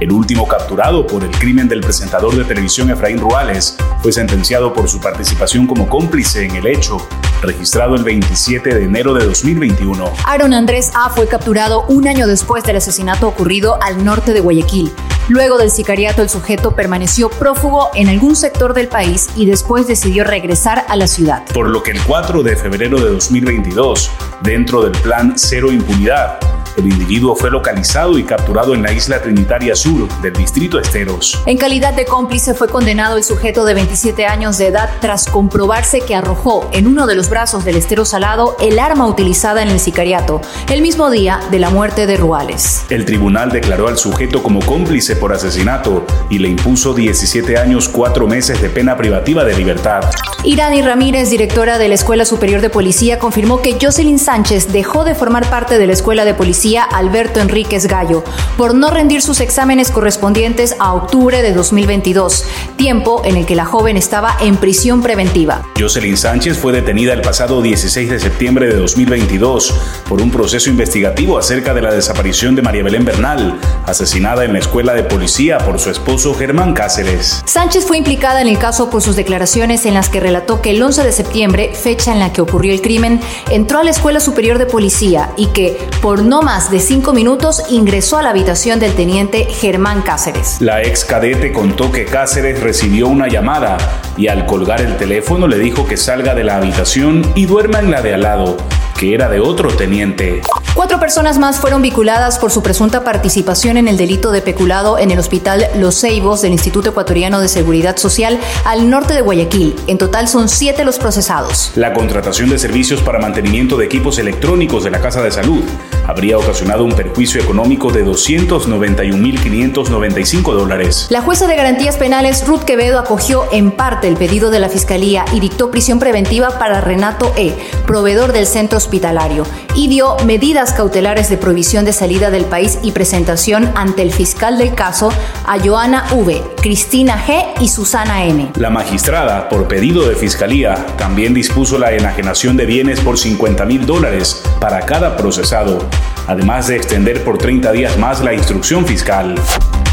El último capturado por el crimen del presentador de televisión Efraín Ruales fue sentenciado por su participación como cómplice en el hecho, registrado el 27 de enero de 2021. Aaron Andrés A fue capturado un año después del asesinato ocurrido al norte de Guayaquil. Luego del sicariato, el sujeto permaneció prófugo en algún sector del país y después decidió regresar a la ciudad. Por lo que el 4 de febrero de 2022, dentro del plan Cero Impunidad, el individuo fue localizado y capturado en la isla Trinitaria Sur del distrito Esteros. En calidad de cómplice fue condenado el sujeto de 27 años de edad tras comprobarse que arrojó en uno de los brazos del estero salado el arma utilizada en el sicariato, el mismo día de la muerte de Ruales. El tribunal declaró al sujeto como cómplice por asesinato y le impuso 17 años 4 meses de pena privativa de libertad. Irani Ramírez, directora de la Escuela Superior de Policía, confirmó que Jocelyn Sánchez dejó de formar parte de la Escuela de Policía Alberto Enríquez Gallo por no rendir sus exámenes correspondientes a octubre de 2022, tiempo en el que la joven estaba en prisión preventiva. Jocelyn Sánchez fue detenida el pasado 16 de septiembre de 2022 por un proceso investigativo acerca de la desaparición de María Belén Bernal, asesinada en la Escuela de Policía por su esposo Germán Cáceres. Sánchez fue implicada en el caso por sus declaraciones en las que relató que el 11 de septiembre, fecha en la que ocurrió el crimen, entró a la Escuela Superior de Policía y que, por no más de cinco minutos, ingresó a la habitación del teniente Germán Cáceres. La ex cadete contó que Cáceres recibió una llamada y al colgar el teléfono le dijo que salga de la habitación y duerma en la de al lado, que era de otro teniente. Cuatro personas más fueron vinculadas por su presunta participación en el delito de peculado en el hospital Los Ceibos del Instituto Ecuatoriano de Seguridad Social al norte de Guayaquil. En total son siete los procesados. La contratación de servicios para mantenimiento de equipos electrónicos de la Casa de Salud habría ocasionado un perjuicio económico de 291.595 dólares. La jueza de garantías penales Ruth Quevedo acogió en parte el pedido de la Fiscalía y dictó prisión preventiva para Renato E., proveedor del centro hospitalario, y dio medidas cautelares de prohibición de salida del país y presentación ante el fiscal del caso a Joana V., Cristina G. y Susana N. La magistrada, por pedido de Fiscalía, también dispuso la enajenación de bienes por 50 mil dólares para cada procesado además de extender por 30 días más la instrucción fiscal.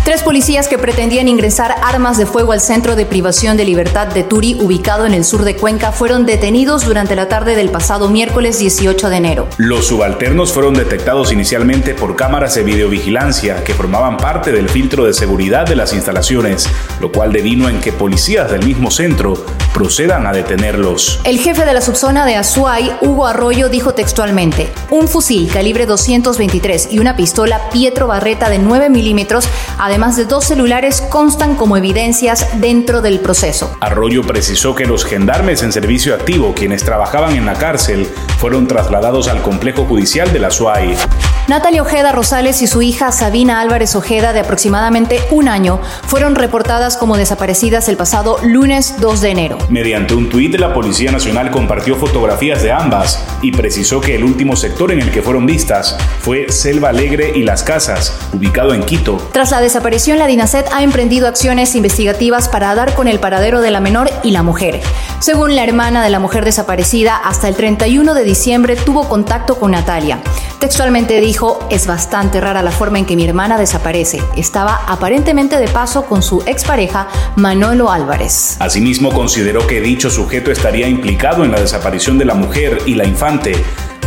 Tres policías que pretendían ingresar armas de fuego al centro de privación de libertad de Turi, ubicado en el sur de Cuenca, fueron detenidos durante la tarde del pasado miércoles 18 de enero. Los subalternos fueron detectados inicialmente por cámaras de videovigilancia que formaban parte del filtro de seguridad de las instalaciones, lo cual devino en que policías del mismo centro procedan a detenerlos. El jefe de la subzona de Azuay, Hugo Arroyo, dijo textualmente, un fusil calibre 223 y una pistola Pietro Barreta de 9 milímetros, además de dos celulares, constan como evidencias dentro del proceso. Arroyo precisó que los gendarmes en servicio activo, quienes trabajaban en la cárcel, fueron trasladados al complejo judicial de la SUAI. Natalia Ojeda Rosales y su hija Sabina Álvarez Ojeda, de aproximadamente un año, fueron reportadas como desaparecidas el pasado lunes 2 de enero. Mediante un tuit, la Policía Nacional compartió fotografías de ambas y precisó que el último sector en el que fueron vistas fue Selva Alegre y Las Casas, ubicado en Quito. Tras la desaparición, la DINASET ha emprendido acciones investigativas para dar con el paradero de la menor y la mujer. Según la hermana de la mujer desaparecida, hasta el 31 de diciembre tuvo contacto con Natalia. Textualmente dijo, es bastante rara la forma en que mi hermana desaparece. Estaba aparentemente de paso con su expareja Manolo Álvarez. Asimismo, consideró que dicho sujeto estaría implicado en la desaparición de la mujer y la infante,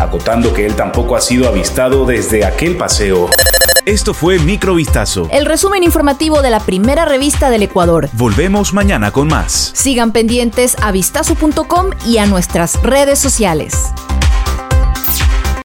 acotando que él tampoco ha sido avistado desde aquel paseo. Esto fue Microvistazo. El resumen informativo de la primera revista del Ecuador. Volvemos mañana con más. Sigan pendientes a vistazo.com y a nuestras redes sociales.